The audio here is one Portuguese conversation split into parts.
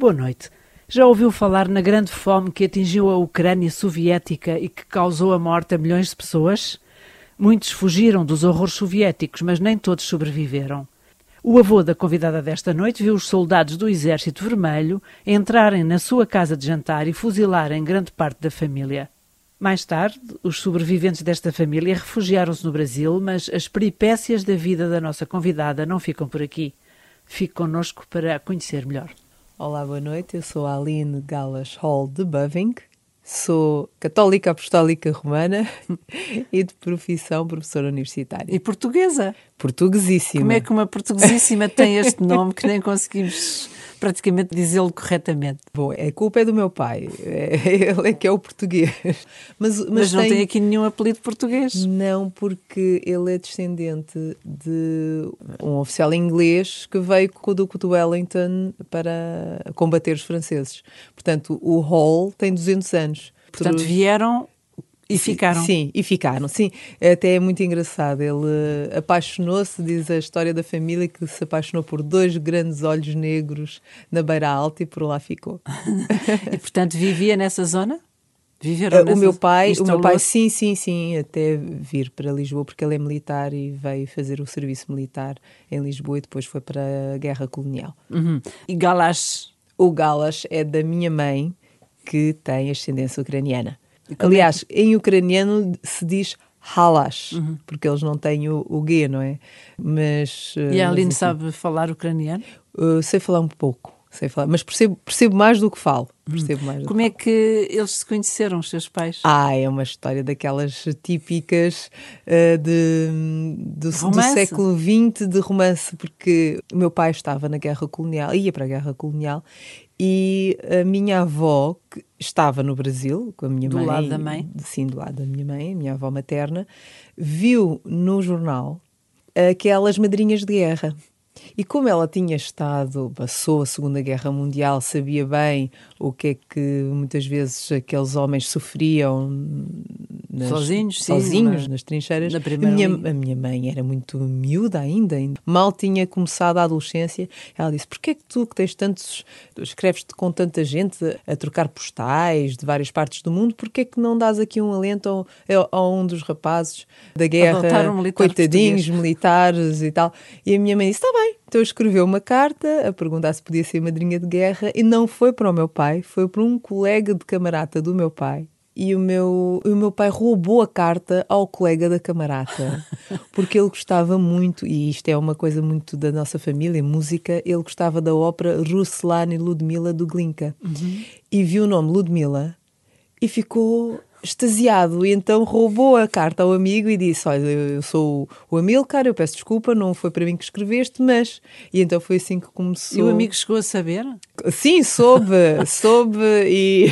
Boa noite. Já ouviu falar na grande fome que atingiu a Ucrânia soviética e que causou a morte a milhões de pessoas? Muitos fugiram dos horrores soviéticos, mas nem todos sobreviveram. O avô da convidada desta noite viu os soldados do Exército Vermelho entrarem na sua casa de jantar e fuzilarem grande parte da família. Mais tarde, os sobreviventes desta família refugiaram-se no Brasil, mas as peripécias da vida da nossa convidada não ficam por aqui. Fique connosco para conhecer melhor. Olá, boa noite. Eu sou a Aline Galas Hall de Boving. Sou católica apostólica romana e de profissão professora universitária. E portuguesa? Portuguesíssima. Como é que uma portuguesíssima tem este nome que nem conseguimos praticamente dizê-lo corretamente. Bom, a culpa é do meu pai. É, ele é que é o português. Mas, mas, mas não tem... tem... aqui nenhum apelido português? Não, porque ele é descendente de um oficial inglês que veio com o Duque de Wellington para combater os franceses. Portanto, o Hall tem 200 anos. Portanto, vieram e ficaram. Sim, e ficaram, sim. Até é muito engraçado. Ele apaixonou-se, diz a história da família, que se apaixonou por dois grandes olhos negros na Beira Alta e por lá ficou. e portanto vivia nessa zona? Viveram nessa... O meu pai, o meu pai, sim, sim, sim, até vir para Lisboa, porque ele é militar e veio fazer o serviço militar em Lisboa e depois foi para a guerra colonial. Uhum. E Galas? O Galas é da minha mãe, que tem ascendência ucraniana. Aliás, em ucraniano se diz halas, uhum. porque eles não têm o, o G, não é? Mas, e a Aline sabe falar ucraniano? Uh, sei falar um pouco, sei falar, mas percebo, percebo mais do que falo. Percebo mais Como é que eles se conheceram, os seus pais? Ah, é uma história daquelas típicas uh, de, do, do, século XX de romance, porque o meu pai estava na guerra colonial, ia para a guerra colonial e a minha avó, que estava no Brasil, com a minha do mãe. Do lado da mãe? Sim, do lado da minha mãe, a minha avó materna, viu no jornal aquelas madrinhas de guerra. E como ela tinha estado, passou a Segunda Guerra Mundial, sabia bem o que é que muitas vezes aqueles homens sofriam nas, sozinhos, sozinhos nas trincheiras. Na a, minha, a minha mãe era muito miúda ainda, mal tinha começado a adolescência. Ela disse: Porquê é que tu, que tens tantos, escreves-te com tanta gente a, a, trocar postais de várias partes do mundo, porquê é que não dás aqui um alento a, a um dos rapazes da guerra, um militar coitadinhos, português. militares e tal? E a minha mãe disse: Está bem. Então escreveu uma carta a perguntar se podia ser madrinha de guerra e não foi para o meu pai, foi para um colega de camarata do meu pai e o meu, o meu pai roubou a carta ao colega da camarata, porque ele gostava muito, e isto é uma coisa muito da nossa família, música, ele gostava da ópera Ruslan e Ludmila do Glinka. Uhum. E viu o nome Ludmila e ficou extasiado e então roubou a carta ao amigo e disse: Olha, eu sou o Amilcar, eu peço desculpa, não foi para mim que escreveste, mas. E então foi assim que começou. E o amigo chegou a saber? Sim, soube, soube e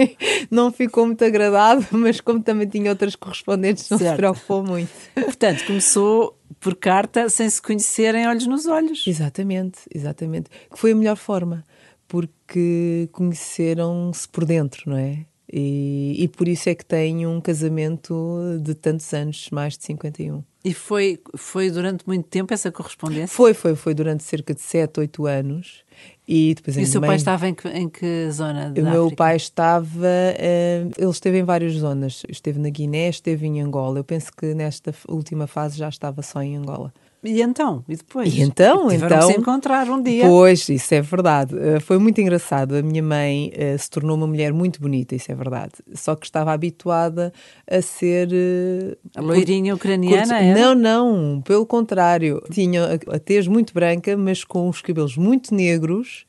não ficou muito agradado, mas como também tinha outras correspondentes, não certo. se preocupou muito. Portanto, começou por carta sem se conhecerem olhos nos olhos. Exatamente, exatamente. Que foi a melhor forma, porque conheceram-se por dentro, não é? E, e, por isso é que tenho um casamento de tantos anos, mais de 51. E foi, foi durante muito tempo essa correspondência? Foi, foi, foi durante cerca de 7, 8 anos. E, depois e o seu mãe... pai estava em que, em que zona? O meu pai estava. Uh, ele esteve em várias zonas. Esteve na Guiné, esteve em Angola. Eu penso que nesta última fase já estava só em Angola. E então? E depois? E então, Tiveram então. se encontrar um dia. Pois, isso é verdade. Uh, foi muito engraçado. A minha mãe uh, se tornou uma mulher muito bonita, isso é verdade. Só que estava habituada a ser. Uh, a loirinha ucraniana? Curto... Não, não. Pelo contrário. Tinha a tez muito branca, mas com os cabelos muito negros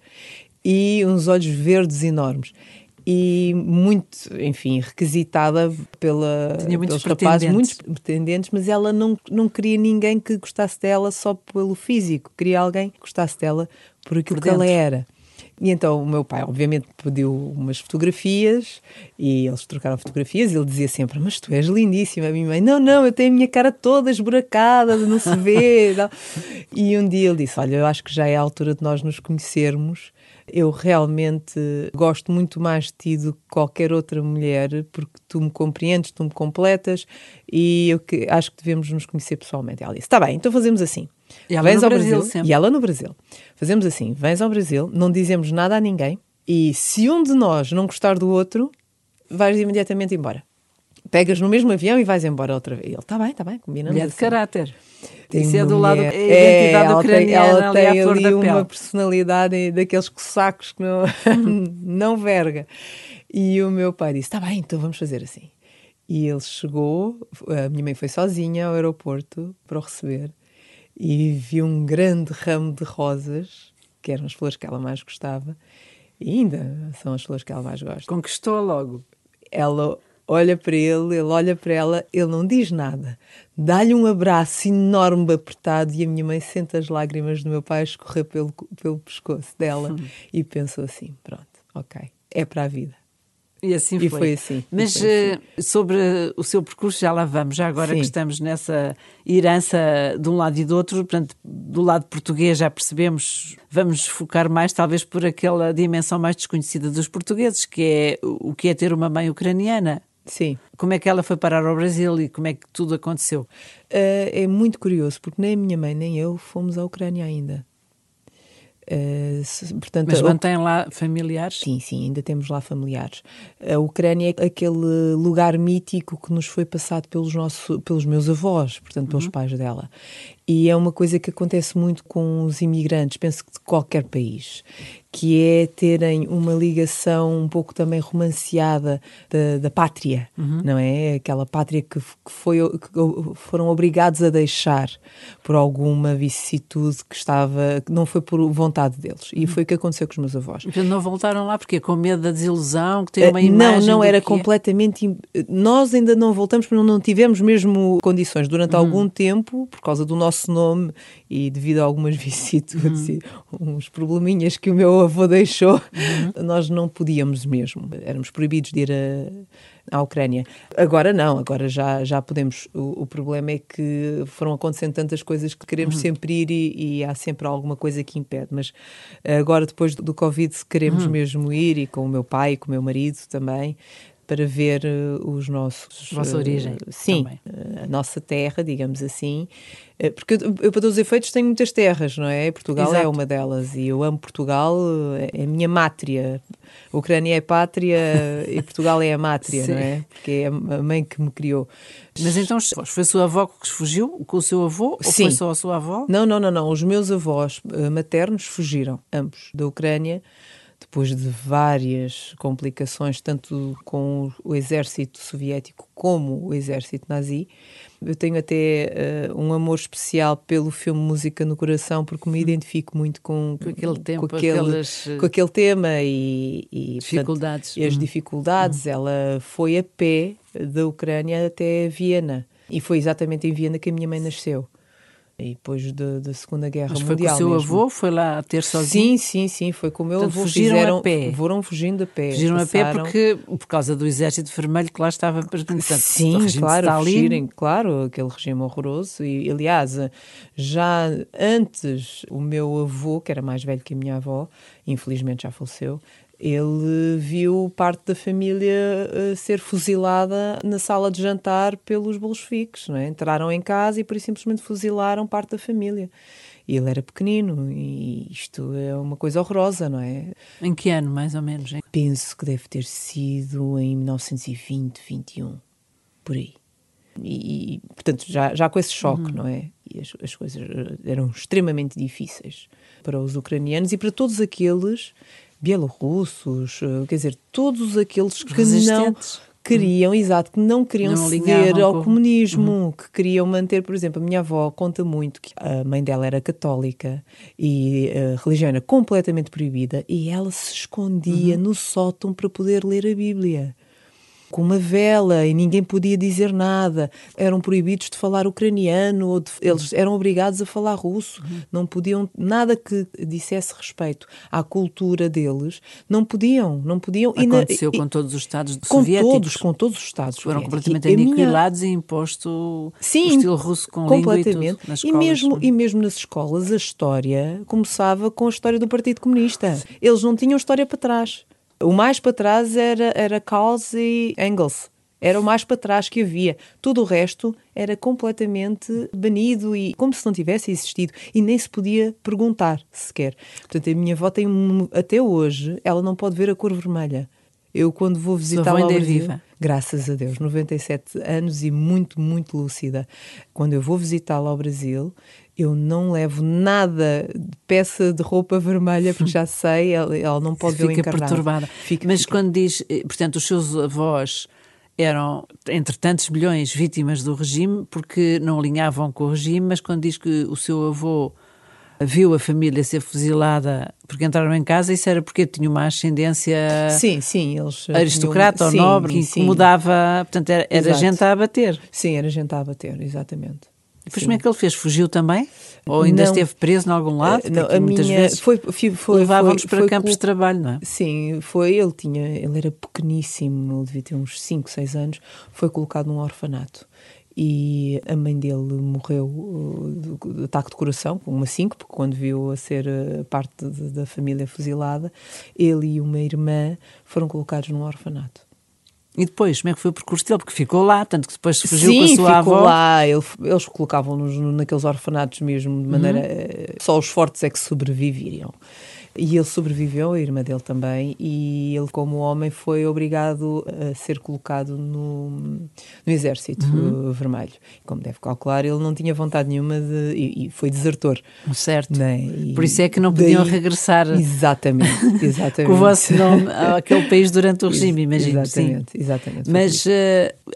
e uns olhos verdes enormes e muito, enfim, requisitada pela, Tinha pelos rapazes, muitos pretendentes, mas ela não, não queria ninguém que gostasse dela só pelo físico, queria alguém que gostasse dela por aquilo por que ela era. E então o meu pai, obviamente, pediu umas fotografias e eles trocaram fotografias. E ele dizia sempre: Mas tu és lindíssima. A minha mãe: Não, não, eu tenho a minha cara toda esburacada, não se vê. e um dia ele disse: Olha, eu acho que já é a altura de nós nos conhecermos eu realmente gosto muito mais de ti do que qualquer outra mulher, porque tu me compreendes, tu me completas e eu que, acho que devemos nos conhecer pessoalmente. Ela disse: Está bem, então fazemos assim. E ela vens no ao Brasil Brasil e ela no Brasil. Fazemos assim: vens ao Brasil, não dizemos nada a ninguém e se um de nós não gostar do outro, vais imediatamente embora. Pegas no mesmo avião e vais embora outra vez. Ele, está bem, está bem, combinamos. Mulher de assim. caráter. Tem Isso é do lado é a identidade ela tem- ucraniana ela ali tem ali da uma pele. personalidade daqueles sacos que não, não verga. E o meu pai disse: Tá bem, então vamos fazer assim. E ele chegou, a minha mãe foi sozinha ao aeroporto para o receber e viu um grande ramo de rosas, que eram as flores que ela mais gostava, e ainda são as flores que ela mais gosta Conquistou logo. ela olha para ele, ele olha para ela, ele não diz nada. Dá-lhe um abraço enorme, apertado, e a minha mãe sente as lágrimas do meu pai escorrer pelo, pelo pescoço dela e pensou assim: pronto, ok, é para a vida. E assim E foi. foi assim, Mas foi assim. eh, sobre o seu percurso, já lá vamos. Já agora Sim. que estamos nessa herança de um lado e do outro, portanto, do lado português já percebemos, vamos focar mais talvez por aquela dimensão mais desconhecida dos portugueses, que é o que é ter uma mãe ucraniana. Sim. Como é que ela foi parar ao Brasil e como é que tudo aconteceu? Uh, é muito curioso, porque nem a minha mãe nem eu fomos à Ucrânia ainda. Uh, se- portanto, Mas a- mantém lá familiares? Sim, sim, ainda temos lá familiares. A Ucrânia é aquele lugar mítico que nos foi passado pelos, nossos, pelos meus avós, portanto, pelos pais dela. E é uma coisa que acontece muito com os imigrantes, penso que de qualquer país, que é terem uma ligação um pouco também romanceada da, da pátria, não é? Aquela pátria que, foi, que foram obrigados a deixar por alguma vicissitude que estava, que não foi por vontade deles. E foi o que aconteceu com os meus avós. Portanto, não voltaram lá porque com medo da desilusão, que tem uma Eh, imagem Não, não, era é. completamente. Nós ainda não voltamos, porque não tivemos mesmo condições durante Uhum. algum tempo, por causa do nosso nome e devido a algumas vicissitudes Uhum. e uns probleminhas que o meu avô deixou, Uhum. nós não podíamos mesmo. Éramos proibidos de ir a, à Ucrânia. Agora não, agora já, já podemos. O, o problema é que foram acontecendo tantas coisas que queremos Uhum. sempre ir e, e há sempre alguma coisa que impede. Mas agora, depois do Covid, queremos Uhum. mesmo ir e com o meu pai e com o meu marido também. Para ver eh, os nossos. Vossa eh, origem Sim, também. eh, a nossa terra, digamos assim. Eh, Porque eu, eu, para todos os efeitos, tenho muitas terras, não é? Portugal é Exato. uma delas e eu amo Portugal, eh, é a minha mátria. A Ucrânia é pátria e Portugal é a mátria, não é? Porque é a mãe que me criou. Mas então foi a sua avó que fugiu com o seu avô? Ou Sim. foi só a sua avó? Não, não, não, não. Os meus avós eh, maternos fugiram, ambos, da Ucrânia, depois de várias complicações, tanto com o exército soviético como o exército nazi. Eu tenho até eh, um amor especial pelo filme Música no Coração, porque me identifico muito com, Com aquele tempo, com aquele, aquelas, com aquele tema e, e, portanto, Dificuldades. e as Hum. dificuldades. Ela foi a pé da Ucrânia até Viena. E foi exatamente em Viena que a minha mãe nasceu. E depois da da Segunda Guerra Mas foi com Mundial. o seu mesmo. avô? Foi lá ter sozinho? Sim, sim, sim. Foi com o meu Portanto, avô. fugiram a fizeram, pé. Foram fugindo a pé. Fugiram a pé passaram- porque, por causa do exército vermelho que lá estava do Sim, claro, Stalin. fugirem, claro, aquele regime horroroso. E, aliás, já antes, o meu avô, que era mais velho que a minha avó, infelizmente já faleceu, ele viu parte da família eh, ser fuzilada na sala de jantar pelos bolcheviques. Não é? Entraram em casa e por isso simplesmente fuzilaram parte da família. E ele era pequenino e isto é uma coisa horrorosa, não é? Em que ano, mais ou menos? hein? Penso que deve ter sido em 1920, 21, por aí. E, e, portanto, já, já com esse choque, não é? E as, as coisas eh, eram extremamente difíceis para os ucranianos e para todos aqueles bielorrussos, eh, quer dizer, todos aqueles que não queriam, exato, que não queriam Não ceder ao com- comunismo, que queriam manter, por exemplo, a minha avó conta muito que a mãe dela era católica e a religião era completamente proibida e ela se escondia no sótão para poder ler a Bíblia. Com uma vela e ninguém podia dizer nada. Eram proibidos de falar ucraniano, ou de- eles eram obrigados a falar russo. Não podiam, nada que dissesse respeito à cultura deles, não podiam, não podiam. E na- Aconteceu e- com todos os Estados com soviéticos. todos, com todos os Estados Foram completamente E a minha- aniquilados e imposto Sim, o estilo russo com língua e completamente. tudo nas E, escolas. mesmo, e mesmo nas escolas, a história começava com a história do Partido Comunista. Eles não tinham história para trás. O mais para trás era, era Karl e Engels. Era o mais para trás que havia. Todo o resto era completamente banido e como se não tivesse existido. E nem se podia perguntar sequer. Portanto, a minha avó tem, até hoje, ela não pode ver a cor vermelha. Eu, quando vou visitá-la ao é Brasil, viva. graças a Deus, 97 anos e muito, muito lúcida. Quando eu vou visitá-la ao Brasil, eu não levo nada de peça de roupa vermelha, porque já sei, ela, ela não pode ver o encarnado. perturbada. Fica, Mas fica. quando diz, eh, portanto, os seus avós eram, entre tantos milhões, vítimas do regime, porque não alinhavam com o regime, mas quando diz que o seu avô viu a família ser fuzilada porque entraram em casa, isso era porque tinha uma ascendência sim, sim, eles aristocrata tinham, ou nobre, que incomodava, portanto era, era gente a abater. Sim, era gente a abater, exatamente. Depois como é que ele fez? Fugiu também? Ou ainda não, esteve preso em algum lado? Não, a muitas minha, vezes foi, foi, levavam-nos para foi, campos de trabalho, não é? Sim, foi, ele tinha, ele era pequeníssimo, ele devia ter uns 5, 6 anos, foi colocado num orfanato e a mãe dele morreu uh, de ataque de coração, com uma síncope, quando viu a ser uh, parte de, da família fuzilada. Ele e uma irmã foram colocados num orfanato. E depois, como é que foi o percurso dele? Porque ficou lá, tanto que depois fugiu Sim, com a sua ficou avó. lá. Ele, eles colocavam-nos naqueles orfanatos mesmo, de maneira... Uhum. Só os fortes é que sobreviveriam. E ele sobreviveu, a irmã dele também, e ele, como homem, foi obrigado a ser colocado no, no Exército uhum. Vermelho. Como deve calcular, ele não tinha vontade nenhuma de. e, e foi desertor. Certo. Né? E, Por isso é que não podiam daí, regressar. Exatamente, exatamente. com o vosso nome àquele país durante o regime, imagino. Exatamente, sim. exatamente. Mas uh,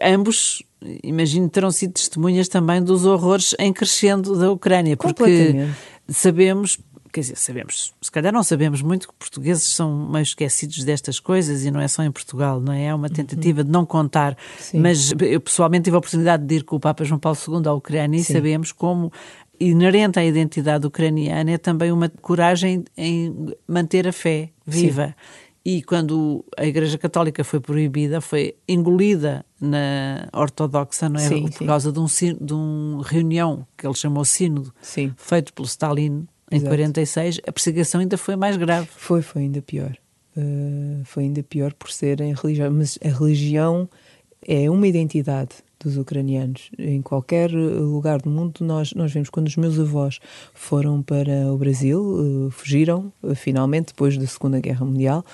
ambos imagino terão sido testemunhas também dos horrores em crescendo da Ucrânia, porque sabemos quer dizer, sabemos, se calhar não sabemos muito que portugueses são meio esquecidos destas coisas e não é só em Portugal, não é? É uma tentativa uhum. de não contar. Sim. Mas eu pessoalmente tive a oportunidade de ir com o Papa João Paulo II à Ucrânia Sim. e sabemos como inerente à identidade ucraniana é também uma coragem em manter a fé viva. Sim. E quando a Igreja Católica foi proibida, foi engolida na ortodoxa, não é? Sim, Por causa de um, de um reunião que ele chamou Sínodo, sim. feito pelo Stalin em Exato. 46, a perseguição ainda foi mais grave. Foi, foi ainda pior. Uh, foi ainda pior por serem religião. Mas a religião é uma identidade dos ucranianos. Em qualquer lugar do mundo, nós, nós vemos quando os meus avós foram para o Brasil, uh, fugiram uh, finalmente depois da Segunda Guerra Mundial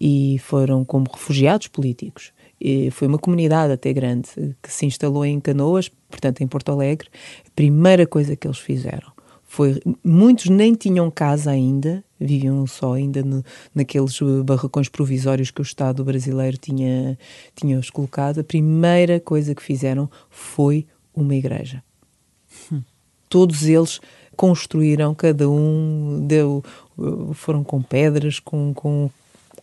e foram como refugiados políticos. E foi uma comunidade até grande que se instalou em Canoas, portanto em Porto Alegre. A primeira coisa que eles fizeram foi, muitos nem tinham casa ainda, viviam só ainda no, naqueles barracões provisórios que o Estado brasileiro tinha, tinha-os colocado. A primeira coisa que fizeram foi uma igreja. Todos eles construíram, cada um deu, foram com pedras, com, com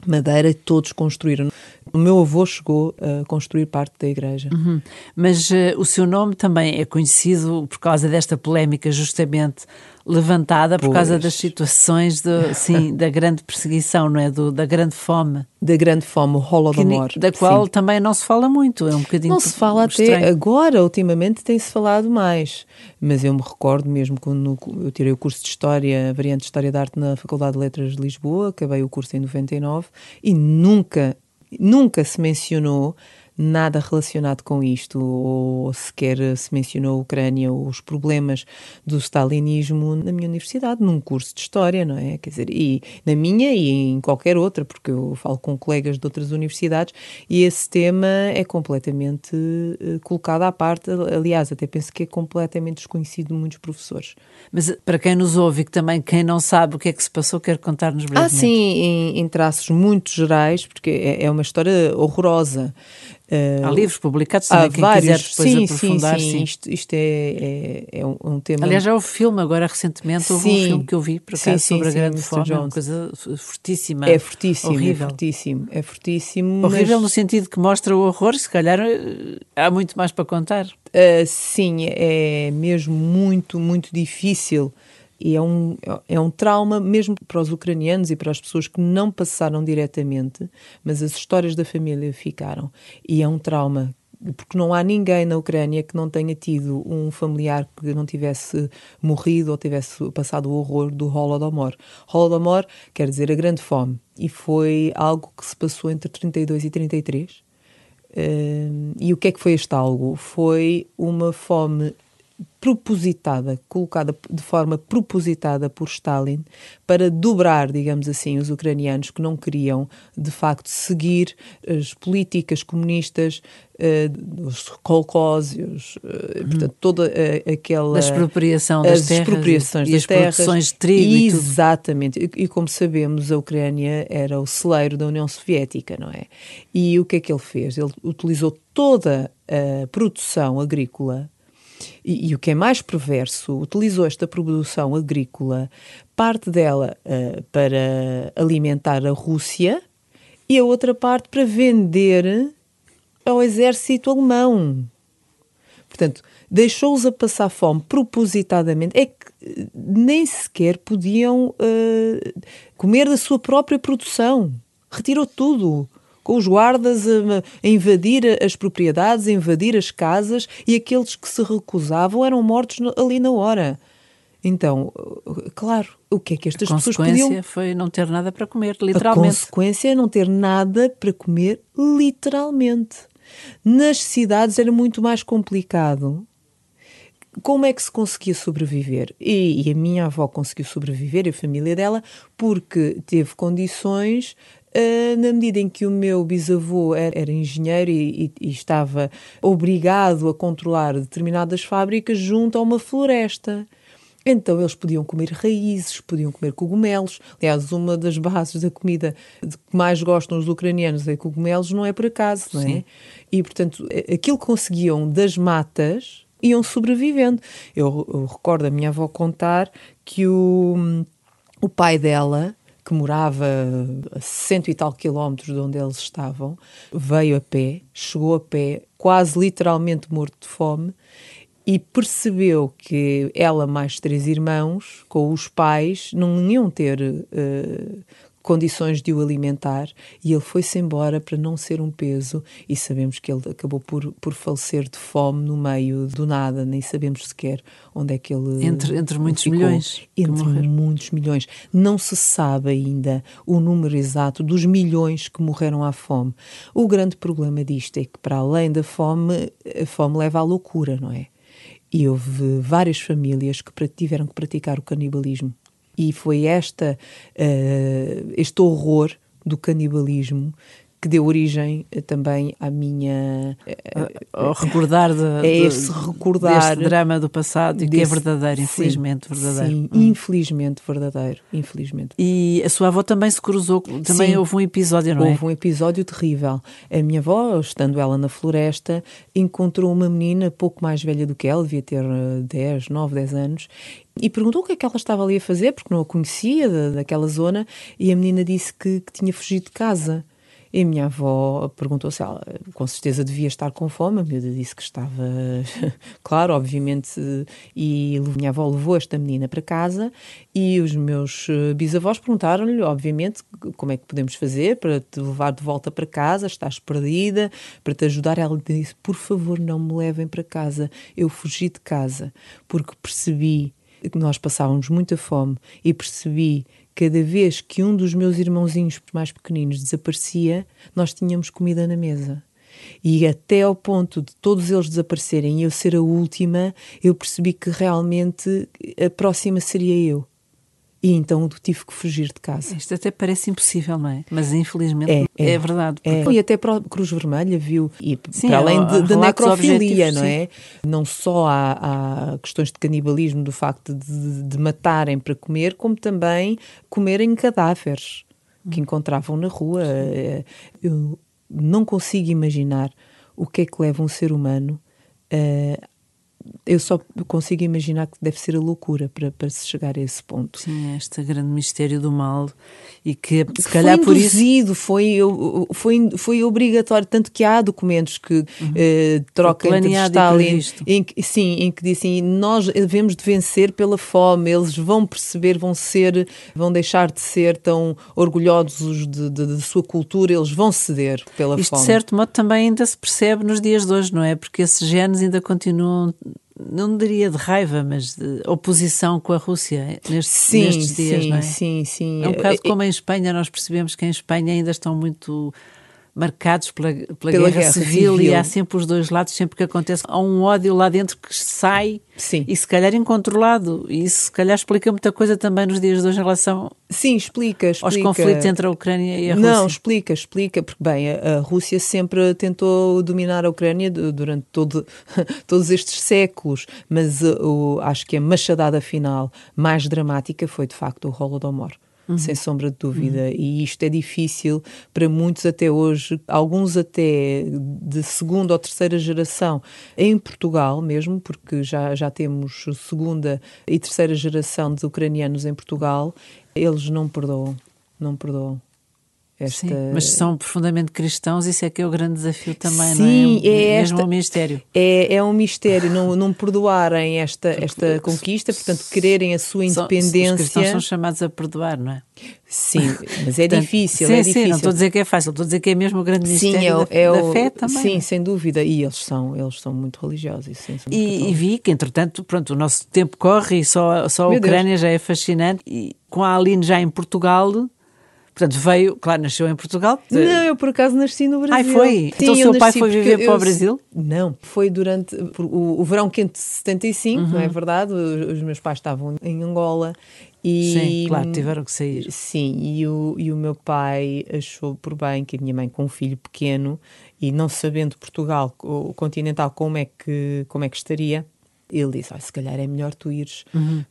madeira, todos construíram. O meu avô chegou a construir parte da igreja. Uhum. Mas uh, o seu nome também é conhecido por causa desta polémica, justamente levantada por pois. causa das situações do, sim, da grande perseguição, não é? Do, da grande fome. Da grande fome, o Holodomor. da qual sim. também não se fala muito, é um bocadinho Não se fala estranho. até agora, ultimamente tem-se falado mais. Mas eu me recordo mesmo quando eu tirei o curso de História, variante de História da Arte na Faculdade de Letras de Lisboa, acabei o curso em 99 e nunca, nunca se mencionou nada relacionado com isto, ou sequer se mencionou a Ucrânia ou os problemas do stalinismo na minha universidade, num curso de História, não é? Quer dizer, e na minha e em qualquer outra, porque eu falo com colegas de outras universidades e esse tema é completamente uh, colocado à parte. Aliás, até penso que é completamente desconhecido de muitos professores. Mas para quem nos ouve e que também quem não sabe o que é que se passou, quer contar-nos brevemente. Ah, sim, em, em traços muito gerais, porque é, é uma história horrorosa. Uh, há livros publicados também, quem vários, quiser depois sim, aprofundar. Sim, sim, sim. Isto, isto é, é, é, um tema... Aliás, já houve filme agora recentemente, houve sim, um filme que eu vi, por acaso, sim, sobre a grande fome, é uma coisa fortíssima. É fortíssimo, é horrível. é fortíssimo, é fortíssimo. Horrível mas... no sentido que mostra o horror, se calhar eh, há muito mais para contar. Uh, sim, é mesmo muito, muito difícil e é um, é um trauma mesmo para os ucranianos e para as pessoas que não passaram diretamente, mas as histórias da família ficaram. E é um trauma porque não há ninguém na Ucrânia que não tenha tido um familiar que não tivesse morrido ou tivesse passado o horror do Holodomor. Holodomor quer dizer a grande fome e foi algo que se passou entre 32 e 33 Uh, e o que é que foi este algo? Foi uma fome propositada, colocada de forma propositada por Stalin para dobrar, digamos assim, os ucranianos que não queriam de facto seguir as políticas comunistas, uh, os colcósios, uh, uhum. portanto, toda uh, aquela. Da expropriação das as terras expropriações e, das as terras. produções de trigo. Exatamente. E, e, como sabemos, a Ucrânia era o celeiro da União Soviética, não é? E o que é que ele fez? Ele utilizou toda a produção agrícola e, e, o que é mais perverso, utilizou esta produção agrícola, parte dela uh, para alimentar a Rússia e a outra parte para vender ao exército alemão. Portanto, deixou-os a passar fome propositadamente. É que eh, nem sequer podiam uh, comer da sua própria produção. Retirou tudo com os guardas a, a, invadir as propriedades, a invadir as casas e aqueles que se recusavam eram mortos ali na hora. Então, claro, o que é que estas pessoas podiam... A consequência foi não ter nada para comer, literalmente. A consequência é não ter nada para comer, literalmente. Nas cidades era muito mais complicado. Como é que se conseguia sobreviver? E, e a minha avó conseguiu sobreviver, e a família dela, porque teve condições Uh, na medida em que o meu bisavô era, era engenheiro e, e, e, estava obrigado a controlar determinadas fábricas junto a uma floresta. Então eles podiam comer raízes, podiam comer cogumelos. Aliás, uma das bases da comida que mais gostam os ucranianos é cogumelos, não é por acaso, não é? Sim. E portanto, aquilo que conseguiam das matas iam sobrevivendo. Eu, eu recordo a minha avó contar que o, o pai dela que morava a cento e tal quilómetros de onde eles estavam, veio a pé, chegou a pé, quase literalmente morto de fome, e percebeu que ela mais três irmãos, com os pais, não iam ter uh, condições de o alimentar e ele foi-se embora para não ser um peso e sabemos que ele acabou por, por falecer de fome no meio do nada, nem sabemos sequer onde é que ele Entre, entre muitos ficou. milhões. Entre muitos milhões. Não se sabe ainda o número exato dos milhões que morreram à fome. O grande problema disto é que para além da fome, a fome leva à loucura, não é? E houve várias famílias que tiveram que praticar o canibalismo e foi esta, uh, este horror do canibalismo que deu origem uh, também à minha uh, recordar de, é esse recordar deste drama do passado e que é verdadeiro, infelizmente sim, verdadeiro. Sim, hum. infelizmente verdadeiro, infelizmente. E a sua avó também se cruzou, também sim, houve um episódio, não houve é? Houve um episódio terrível. A minha avó, estando ela na floresta, encontrou uma menina pouco mais velha do que ela, devia ter 10, 9, 10 anos, e perguntou o que é que ela estava ali a fazer, porque não a conhecia da, daquela zona, e a menina disse que, que tinha fugido de casa. E a minha avó perguntou se ela, com certeza, devia estar com fome. A miúda disse que estava, claro, obviamente. E a minha avó levou esta menina para casa. E os meus eh, bisavós perguntaram-lhe, obviamente, como é que podemos fazer para te levar de volta para casa. Estás perdida, para te ajudar. Ela disse: Por favor, não me levem para casa. Eu fugi de casa porque percebi nós passávamos muita fome e percebi cada vez que um dos meus irmãozinhos mais pequeninos desaparecia, nós tínhamos comida na mesa. E até ao ponto de todos eles desaparecerem e eu ser a última, eu percebi que realmente a próxima seria eu. E então tive que fugir de casa. Isto até parece impossível, não é? Mas infelizmente é, é, é verdade. É. E até para a Cruz Vermelha viu, e Sim, para além de, da necrofilia, não é? Não só há, há, questões de canibalismo, do facto de, de, matarem para comer, como também comerem cadáveres que encontravam na rua. Eu não consigo imaginar o que é que leva um ser humano a eu só consigo imaginar que deve ser a loucura para, para se chegar a esse ponto. Sim, é este grande mistério do mal e que se calhar foi induzido, por isso... foi, foi, foi obrigatório, tanto que há documentos que uhum. eh, trocam entre Stalin, em que, sim, em que dizem nós devemos de vencer pela fome, eles vão perceber, vão ser, vão deixar de ser tão orgulhosos de, de, de sua cultura, eles vão ceder pela Isto, fome. de certo modo, também ainda se percebe nos dias de hoje, não é? Porque esses genes ainda continuam não diria de raiva, mas de oposição com a Rússia nestes, sim, nestes dias, sim, não é? Sim, sim. É um bocado como em Espanha, nós percebemos que em Espanha ainda estão muito marcados pela, pela, Pela guerra, guerra civil, civil. e há sempre os dois lados, sempre que acontece, há um ódio lá dentro que sai Sim. e se calhar incontrolado. E isso se calhar explica muita coisa também nos dias de hoje em relação Sim, explica, explica. aos conflitos entre a Ucrânia e a Rússia. Não, explica, explica, porque bem, a, a Rússia sempre tentou dominar a Ucrânia du- durante todo, todos estes séculos, mas uh, o- acho que a machadada final mais dramática foi de facto o Holodomor. Sem sombra de dúvida, e isto é difícil para muitos até hoje, alguns até de segunda ou terceira geração em Portugal mesmo, porque já, já temos segunda e terceira geração de ucranianos em Portugal, eles não perdoam, não perdoam. Esta... Sim, mas são profundamente cristãos, isso é que é o grande desafio também, Sim, não é? é Mesmo esta- o mistério. É, é um mistério não, não perdoarem esta, esta conquista, portanto, quererem a sua São- independência. Os cristãos são chamados a perdoar, não é? Sim, mas é Portanto, difícil. Sim, é sim, difícil. não estou a dizer que é fácil, estou a dizer que é mesmo o grande Sim, mistério é, o- da, é da o- fé também. Sim, é? sem dúvida. E eles são, eles são muito religiosos. e sim, são muito E, e vi que, entretanto, pronto, o nosso tempo corre e só, só a Meu Deus. Ucrânia já é fascinante. E com a Aline já em Portugal, portanto, veio, claro, nasceu em Portugal. Não, eu por acaso nasci no Brasil. Ai, foi? Então o eu seu pai foi viver para o Brasil? Não, foi durante o, o verão quente de 75, não Uhum. é verdade? Os, os meus pais estavam em Angola e. Sim, claro, tiveram que sair. Sim, e o, e o meu pai achou por bem que a minha mãe, com um filho pequeno e não sabendo Portugal, o continental, como é que, como é que estaria, ele disse: "Ah, se calhar é melhor tu ires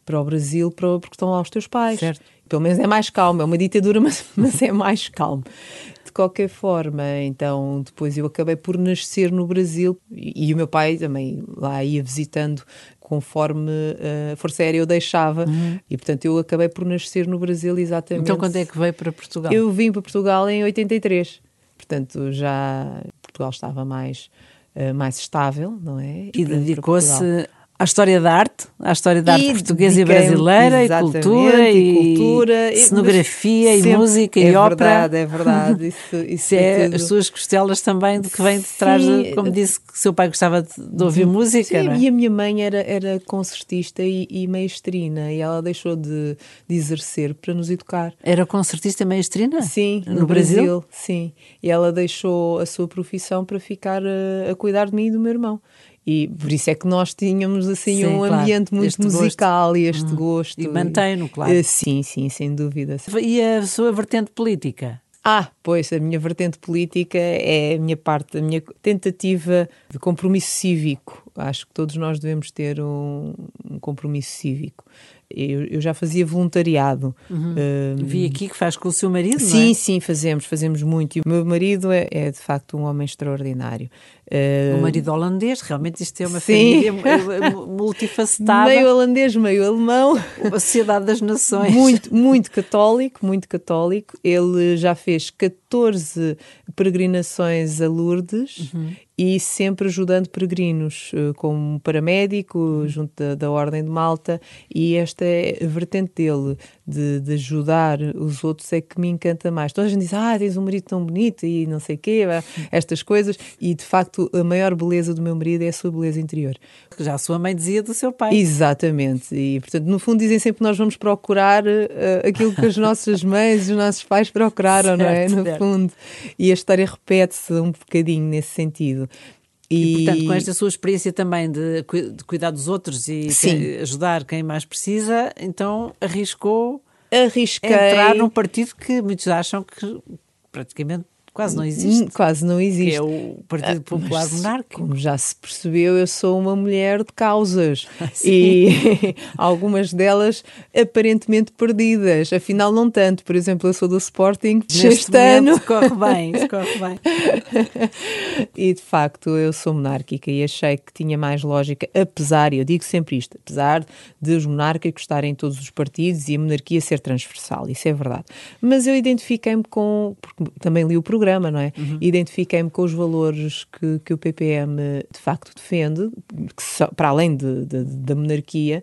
para o Brasil para- porque estão lá os teus pais. Certo. Pelo menos é mais calmo, é uma ditadura, mas, mas é mais calmo. De qualquer forma, então depois eu acabei por nascer no Brasil e, e o meu pai também lá ia visitando conforme eh, a Força Aérea o deixava e portanto eu acabei por nascer no Brasil exatamente. Então, quando é que veio para Portugal? Eu vim para Portugal em 83, portanto já Portugal estava mais, eh, mais estável, não é? E para dedicou-se. À história da arte, à história da arte portuguesa e brasileira, e cultura, e, cultura, e- cenografia, e música, é e ópera. verdade, é verdade, isso, isso é tudo. as suas costelas também de que vem de trás, de, Sim. como disse que seu pai gostava de, de ouvir música, Sim, é? e a minha mãe era, era concertista e, e maestrina e ela deixou de, de exercer para nos educar. Era concertista e maestrina? Sim, no, Brasil? Sim. E ela deixou a sua profissão para ficar a, a cuidar de mim e do meu irmão. E por isso é que nós tínhamos assim Sim, um claro, ambiente muito este gosto. musical e este gosto. E mantém-no, claro. Eh, Sim, sim, sem dúvida. E a sua vertente política? Ah, pois, a minha vertente política é a minha parte, a minha tentativa de compromisso cívico. Acho que todos nós devemos ter um, um compromisso cívico. Eu, eu já fazia voluntariado. eh, Vi aqui que faz com o seu marido, não Sim, é? sim, fazemos, fazemos muito. E o meu marido é, é, de facto um homem extraordinário. O marido holandês, realmente isto é uma Sim. família eh, multifacetada, meio holandês, meio alemão. a sociedade das nações. Muito, muito católico, muito católico. Ele já fez 14 peregrinações a Lourdes e sempre ajudando peregrinos, eh, como paramédico, junto da, da Ordem de Malta. E esta é a vertente dele, de, de ajudar os outros, é que me encanta mais. Toda a gente diz, ah, tens um marido tão bonito e não sei o quê, estas coisas. E, de facto, a maior beleza do meu marido é a sua beleza interior. Já a sua mãe dizia do seu pai. Exatamente, e portanto, no fundo, dizem sempre que nós vamos procurar eh, aquilo que as nossas mães e os nossos pais procuraram, não é? Certo, No certo. fundo, e a história repete-se um bocadinho nesse sentido. E, portanto, com esta sua experiência também de, de cuidar dos outros e ajudar quem mais precisa, então arriscou arrisquei. entrar num partido que muitos acham que praticamente quase não existe, Hum, Quase não que existe. é o Partido Popular Mas, Monárquico. Como já se percebeu, eu sou uma mulher de causas e algumas delas aparentemente perdidas. Afinal, não tanto. Por exemplo, eu sou do Sporting Neste ano. corre bem, corre bem. e de facto eu sou monárquica e achei que tinha mais lógica, apesar, e eu digo sempre isto, apesar de os monárquicos estarem em todos os partidos e a monarquia ser transversal, isso é verdade. Mas eu identifiquei-me com, porque também li o programa, não é? Identifiquei-me com os valores que, que o PPM de facto defende, que para além de- de- da monarquia,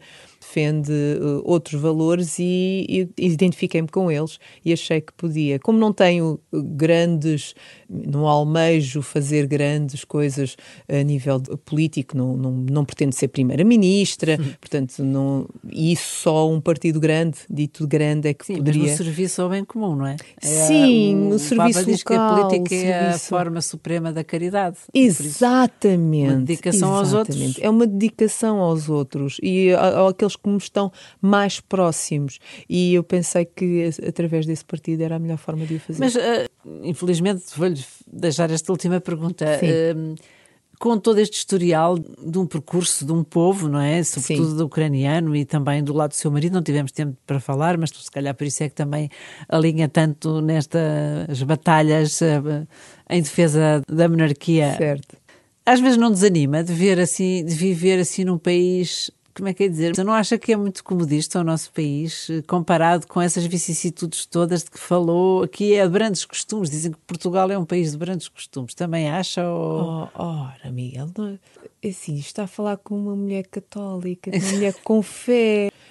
defende uh, outros valores e, e identifiquei-me com eles e achei que podia. Como não tenho grandes, não almejo fazer grandes coisas a nível político, não, não, não pretendo ser primeira-ministra, hum. portanto, não, isso só um partido grande, dito grande, é que Sim, poderia... Mas no serviço ao bem comum, não é? é Sim, o, o serviço Papa diz local, que a política serviço... é a forma suprema da caridade. Exatamente. Uma dedicação exatamente. aos outros. É uma dedicação aos outros e àqueles que me estão mais próximos. E eu pensei que através desse partido era a melhor forma de o fazer. Mas, uh, infelizmente, vou-lhe deixar esta última pergunta. Uh, com todo este historial de um percurso de um povo, não é? Sobretudo Sim. do ucraniano e também do lado do seu marido, não tivemos tempo para falar, mas se calhar por isso é que também alinha tanto nestas batalhas uh, em defesa da monarquia. Certo. Às vezes não desanima de ver assim, de viver assim num país como é que é dizer? Você não acha que é muito comodista o nosso país, comparado com essas vicissitudes todas de que falou? Aqui é de grandes costumes, dizem que Portugal é um país de grandes costumes. Também acha? Ou... Oh, ora, Miguel, não, é assim, está a falar com uma mulher católica, uma mulher com fé.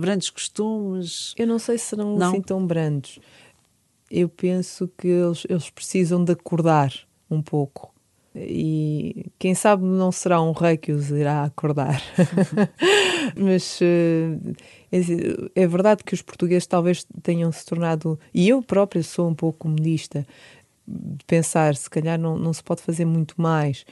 Brandos costumes. Eu não sei se serão não. assim tão brandos. Eu penso que eles, eles precisam de acordar um pouco e quem sabe não será um rei que os irá acordar. Mas uh, é, é, verdade que os portugueses talvez tenham se tornado, e eu própria sou um pouco comunista, de pensar se calhar não, não se pode fazer muito mais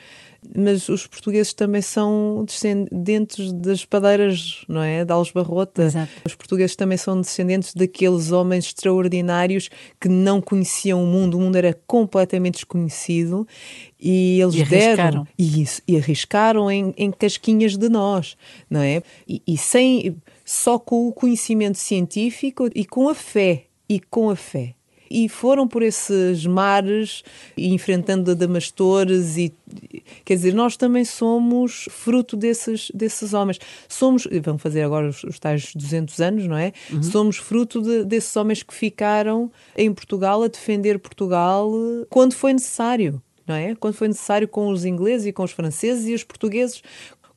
mas os portugueses também são descendentes das padeiras, não é? Da Alesbarrota. Exato. Os portugueses também são descendentes daqueles homens extraordinários que não conheciam o mundo, o mundo era completamente desconhecido e eles e deram e isso e arriscaram em, em casquinhas de nós, não é? E, e sem só com o conhecimento científico e com a fé e com a fé e foram por esses mares, enfrentando adamastores e quer dizer, nós também somos fruto desses, desses homens. Somos, vão fazer agora os, os tais 200 anos, não é? Uhum. Somos fruto de, desses homens que ficaram em Portugal a defender Portugal quando foi necessário. Não é? Quando foi necessário com os ingleses e com os franceses e os portugueses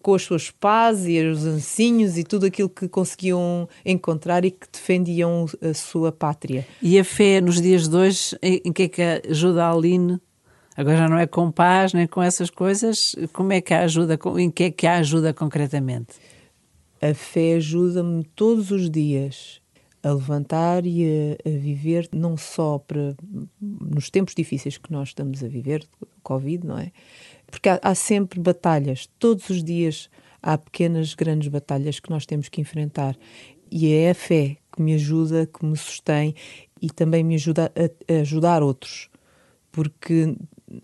com as suas pás e os ancinhos e tudo aquilo que conseguiam encontrar e que defendiam a sua pátria. E a fé nos dias de hoje, em que é que ajuda a Aline? Agora já não é com paz nem com essas coisas. Como é que a ajuda? Em que é que a ajuda concretamente? A fé ajuda-me todos os dias a levantar e a, a, viver, não só para nos tempos difíceis que nós estamos a viver, Covid, não é? Porque há, há sempre batalhas, todos os dias há pequenas, grandes batalhas que nós temos que enfrentar. E é a fé que me ajuda, que me sustém e também me ajuda a, a ajudar outros. Porque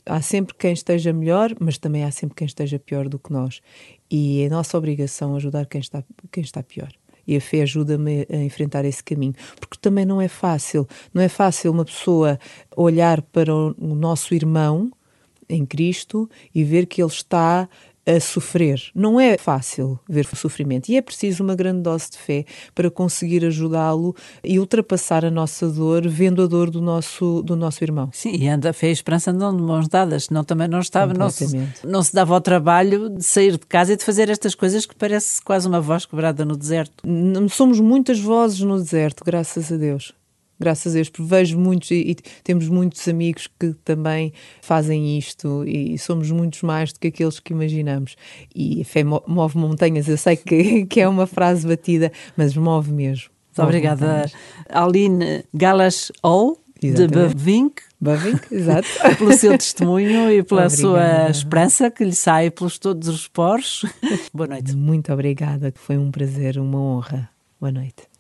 há sempre quem esteja melhor, mas também há sempre quem esteja pior do que nós. E é nossa obrigação ajudar quem está, quem está pior. E a fé ajuda-me a enfrentar esse caminho. Porque também não é fácil. Não é fácil uma pessoa olhar para o nosso irmão em Cristo e ver que ele está a sofrer. Não é fácil ver o sofrimento e é preciso uma grande dose de fé para conseguir ajudá-lo e ultrapassar a nossa dor, vendo a dor do nosso, do nosso irmão. Sim, e anda a fé e a esperança andam de mãos dadas, senão também não estava, não se, não se dava ao trabalho de sair de casa e de fazer estas coisas que parece quase uma voz quebrada no deserto. Somos muitas vozes no deserto, graças a Deus graças a Deus, porque vejo muitos e, e, temos muitos amigos que também fazem isto e somos muitos mais do que aqueles que imaginamos. E a fé move montanhas, eu sei que, que é uma frase batida, mas move mesmo. Muito obrigada, Aline Galas Ou, de Bavink. Bavink, exato. pelo seu testemunho e pela obrigada. sua esperança que lhe sai pelos todos os poros. Boa noite. Muito obrigada, foi um prazer, uma honra. Boa noite.